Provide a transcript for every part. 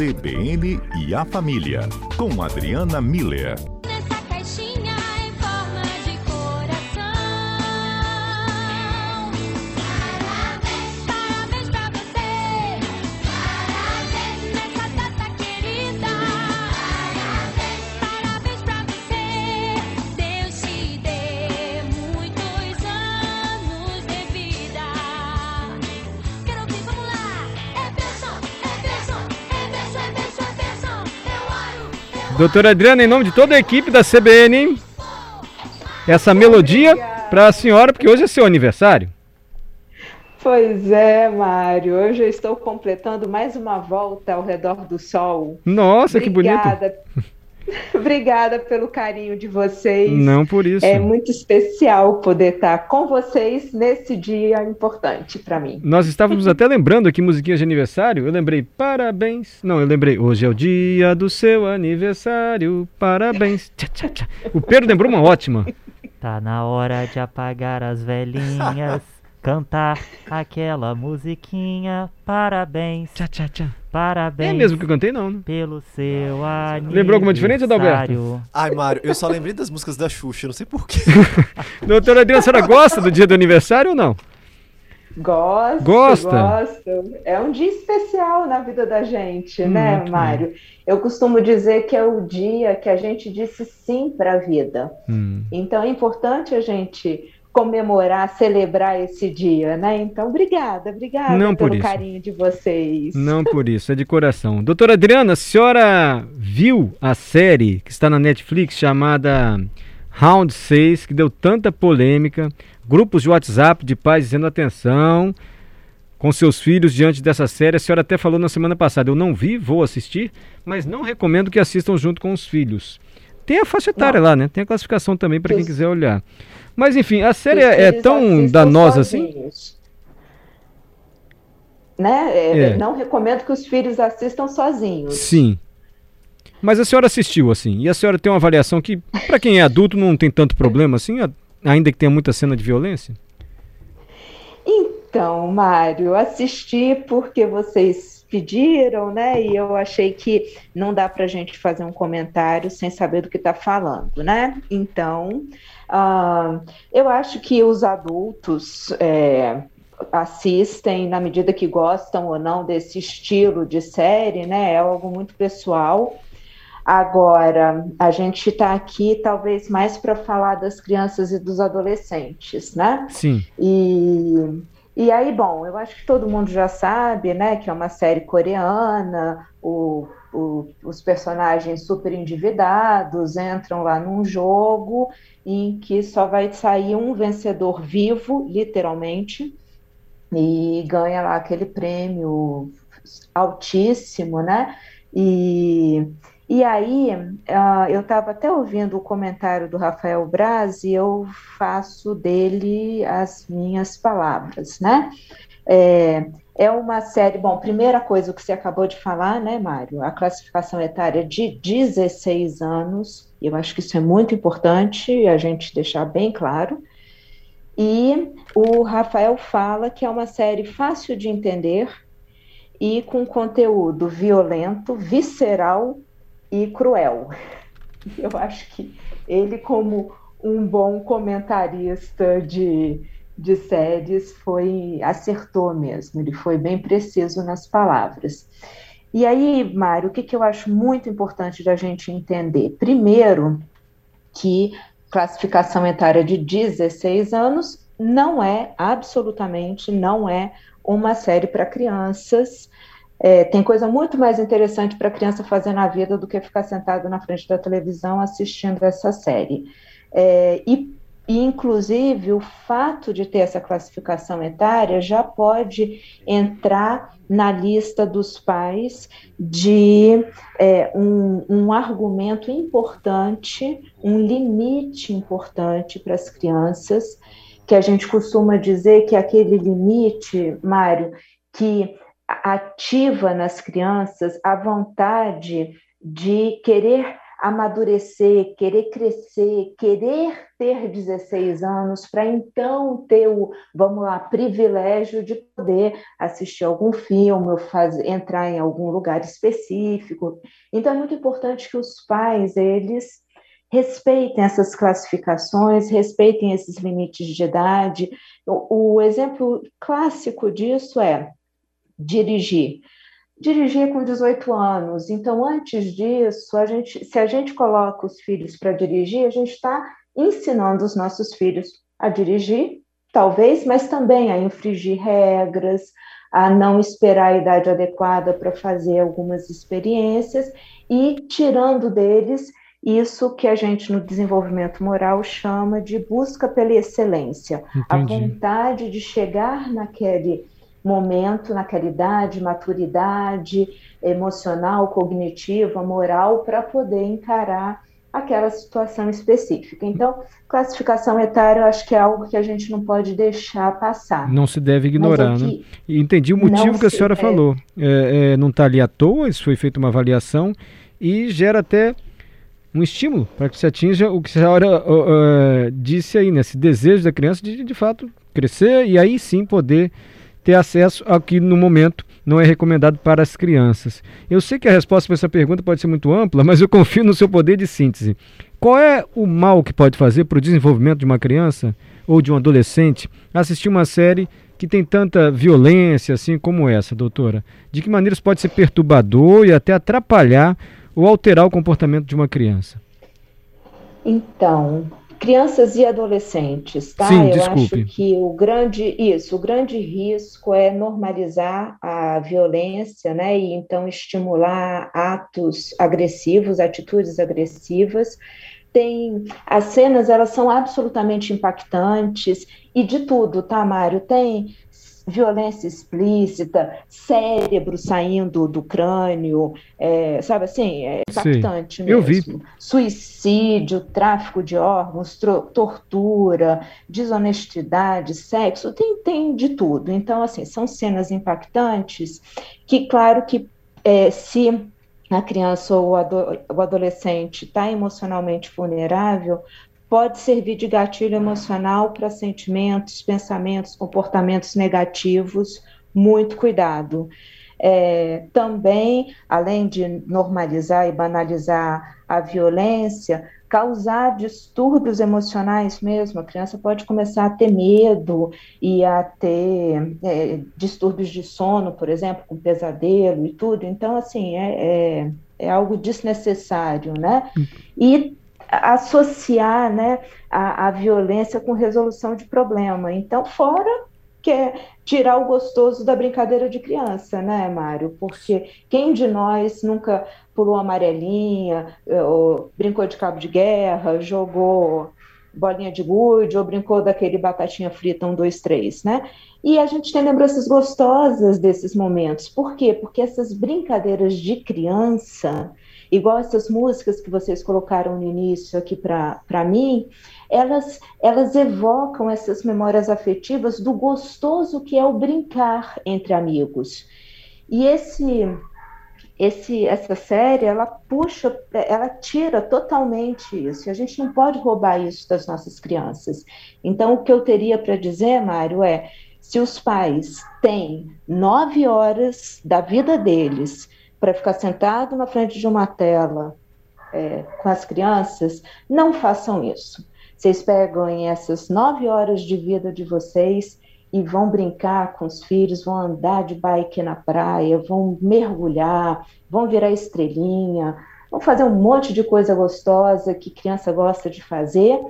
CBN e a Família, com Adriana Miller. Doutora Adriana, em nome de toda a equipe da CBN, essa melodia para a senhora, porque hoje é seu aniversário. Pois é, Mário. Hoje eu estou completando mais uma volta ao redor do sol. Nossa, Obrigada. que bonito. Obrigada pelo carinho de vocês. Não por isso. É muito especial poder estar com vocês nesse dia importante para mim. Nós estávamos até lembrando aqui musiquinhas de aniversário. Eu lembrei parabéns. Não, eu lembrei hoje é o dia do seu aniversário. Parabéns. Tchá, tchá, tchá. O Pedro lembrou uma ótima. Tá na hora de apagar as velhinhas. cantar aquela musiquinha. Parabéns. Tchá, tchá, tchá. Parabéns. É mesmo que eu cantei, não, né? Pelo seu aniversário. Lembrou alguma diferença, Adalberto? Ai, Mário, eu só lembrei das músicas da Xuxa, não sei porquê. Doutora Adriana, a senhora gosta do dia do aniversário ou não? Gosto, Gosta? gosto. É um dia especial na vida da gente, hum, né, Mário? Eu costumo dizer que é o dia que a gente disse sim para a vida. Hum. Então é importante a gente comemorar, celebrar esse dia, né? Então, obrigada, obrigada Não pelo isso. carinho de vocês. Não por isso, é de coração. Doutora Adriana, a senhora viu a série que está na Netflix chamada Round 6, que deu tanta polêmica, grupos de WhatsApp de pais dizendo atenção com seus filhos diante dessa série. A senhora até falou na semana passada, eu não vi, vou assistir, mas não recomendo que assistam junto com os filhos. Tem a faixa etária não. lá, né? Tem a classificação também para quem quiser olhar. Mas enfim, a série é, é tão danosa assim? Né? É, é. Não recomendo que os filhos assistam sozinhos. Sim. Mas a senhora assistiu assim, e a senhora tem uma avaliação que, para quem é adulto, não tem tanto problema assim, ainda que tenha muita cena de violência? Então, Mário, assisti porque vocês pediram, né? E eu achei que não dá para a gente fazer um comentário sem saber do que está falando, né? Então, Uh, eu acho que os adultos é, assistem na medida que gostam ou não desse estilo de série, né? É algo muito pessoal. Agora, a gente está aqui talvez mais para falar das crianças e dos adolescentes, né? Sim. E, e aí, bom, eu acho que todo mundo já sabe, né, que é uma série coreana, o, o, os personagens super endividados entram lá num jogo em que só vai sair um vencedor vivo, literalmente, e ganha lá aquele prêmio altíssimo, né? E, e aí, uh, eu estava até ouvindo o comentário do Rafael Braz e eu faço dele as minhas palavras, né? É, é uma série, bom, primeira coisa que você acabou de falar, né, Mário? A classificação etária de 16 anos, eu acho que isso é muito importante a gente deixar bem claro. E o Rafael fala que é uma série fácil de entender e com conteúdo violento, visceral e cruel. Eu acho que ele, como um bom comentarista de, de séries, foi acertou mesmo, ele foi bem preciso nas palavras. E aí, Mário, o que, que eu acho muito importante da gente entender? Primeiro, que classificação etária de 16 anos não é, absolutamente não é, uma série para crianças. É, tem coisa muito mais interessante para a criança fazer na vida do que ficar sentado na frente da televisão assistindo essa série. É, e e, inclusive, o fato de ter essa classificação etária já pode entrar na lista dos pais de é, um, um argumento importante, um limite importante para as crianças, que a gente costuma dizer que é aquele limite, Mário, que ativa nas crianças a vontade de querer amadurecer, querer crescer, querer ter 16 anos, para então ter o, vamos lá, privilégio de poder assistir algum filme, fazer, entrar em algum lugar específico. Então é muito importante que os pais, eles respeitem essas classificações, respeitem esses limites de idade. O, o exemplo clássico disso é dirigir dirigir com 18 anos. Então, antes disso, a gente, se a gente coloca os filhos para dirigir, a gente está ensinando os nossos filhos a dirigir, talvez, mas também a infringir regras, a não esperar a idade adequada para fazer algumas experiências e tirando deles isso que a gente no desenvolvimento moral chama de busca pela excelência, Entendi. a vontade de chegar naquele momento, naquela idade, maturidade emocional, cognitiva, moral, para poder encarar aquela situação específica. Então, classificação etária, eu acho que é algo que a gente não pode deixar passar. Não se deve ignorar, né? Entendi o motivo que a senhora é... falou. É, é, não está ali à toa, isso foi feita uma avaliação e gera até um estímulo para que se atinja o que a senhora uh, uh, disse aí, né? Esse desejo da criança de, de fato, crescer e aí sim poder ter acesso ao que no momento não é recomendado para as crianças. Eu sei que a resposta para essa pergunta pode ser muito ampla, mas eu confio no seu poder de síntese. Qual é o mal que pode fazer para o desenvolvimento de uma criança ou de um adolescente assistir uma série que tem tanta violência assim como essa, doutora? De que maneiras pode ser perturbador e até atrapalhar ou alterar o comportamento de uma criança? Então, crianças e adolescentes, tá? Sim, Eu desculpe. acho que o grande isso, o grande risco é normalizar a violência, né? E então estimular atos agressivos, atitudes agressivas. Tem as cenas, elas são absolutamente impactantes e de tudo, tá, Mário? Tem violência explícita, cérebro saindo do crânio, é, sabe assim, é impactante mesmo. Eu vi. Suicídio, tráfico de órgãos, tortura, desonestidade, sexo, tem, tem de tudo. Então, assim, são cenas impactantes que, claro que é, se a criança ou o adolescente está emocionalmente vulnerável, pode servir de gatilho emocional para sentimentos, pensamentos, comportamentos negativos. Muito cuidado. É, também, além de normalizar e banalizar a violência, causar distúrbios emocionais mesmo. A criança pode começar a ter medo e a ter é, distúrbios de sono, por exemplo, com pesadelo e tudo. Então, assim, é, é, é algo desnecessário, né? Hum. E associar né, a, a violência com resolução de problema. Então, fora que é tirar o gostoso da brincadeira de criança, né, Mário? Porque quem de nós nunca pulou amarelinha, ou brincou de cabo de guerra, jogou bolinha de gude, ou brincou daquele batatinha frita um, dois, três, né? E a gente tem lembranças gostosas desses momentos. Por quê? Porque essas brincadeiras de criança, igual essas músicas que vocês colocaram no início aqui para mim, elas, elas evocam essas memórias afetivas do gostoso que é o brincar entre amigos. E esse esse, essa série, ela puxa, ela tira totalmente isso. E a gente não pode roubar isso das nossas crianças. Então, o que eu teria para dizer, Mário, é se os pais têm nove horas da vida deles para ficar sentado na frente de uma tela é, com as crianças, não façam isso. Vocês pegam essas nove horas de vida de vocês e vão brincar com os filhos, vão andar de bike na praia, vão mergulhar, vão virar estrelinha, vão fazer um monte de coisa gostosa que criança gosta de fazer.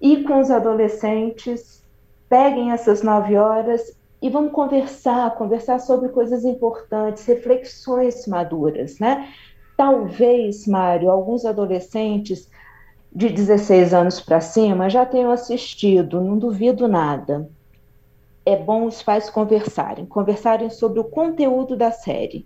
E com os adolescentes, peguem essas nove horas e vamos conversar, conversar sobre coisas importantes, reflexões maduras, né? Talvez, Mário, alguns adolescentes de 16 anos para cima já tenham assistido, não duvido nada. É bom os pais conversarem, conversarem sobre o conteúdo da série,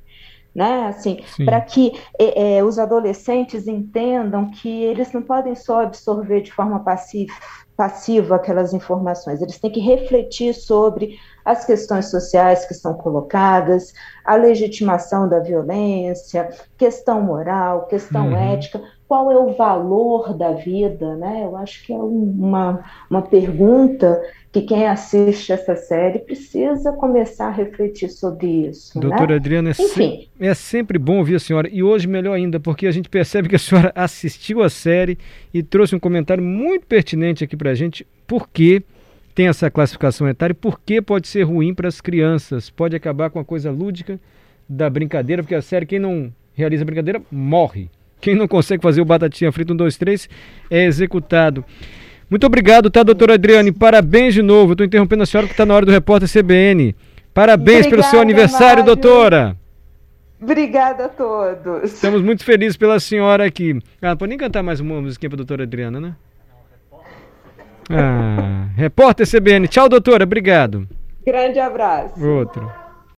né? Assim, para que é, é, os adolescentes entendam que eles não podem só absorver de forma passiva, passiva aquelas informações, eles têm que refletir sobre as questões sociais que são colocadas, a legitimação da violência, questão moral, questão Uhum. ética, qual é o valor da vida, né? Eu acho que é um- uma, uma pergunta que quem assiste essa série precisa começar a refletir sobre isso, Doutora né? Adriana, é, se- Enfim, é sempre bom ouvir a senhora. E hoje melhor ainda, porque a gente percebe que a senhora assistiu a série e trouxe um comentário muito pertinente aqui pra gente. Por que tem essa classificação etária e por que pode ser ruim para as crianças? Pode acabar com a coisa lúdica da brincadeira, porque a série, quem não realiza a brincadeira, morre. Quem não consegue fazer o batatinha frita 1, 2, 3 é executado. Muito obrigado, tá, doutora Adriane? Parabéns de novo. Eu estou interrompendo a senhora que está na hora do repórter CBN. Parabéns pelo seu Obrigada, aniversário, Mário. doutora. obrigada a todos. Estamos muito felizes pela senhora aqui. Ah, não pode nem cantar mais uma musiquinha para doutora Adriana, né? Ah, repórter CBN. Tchau, doutora. Obrigado. Grande abraço. Outro.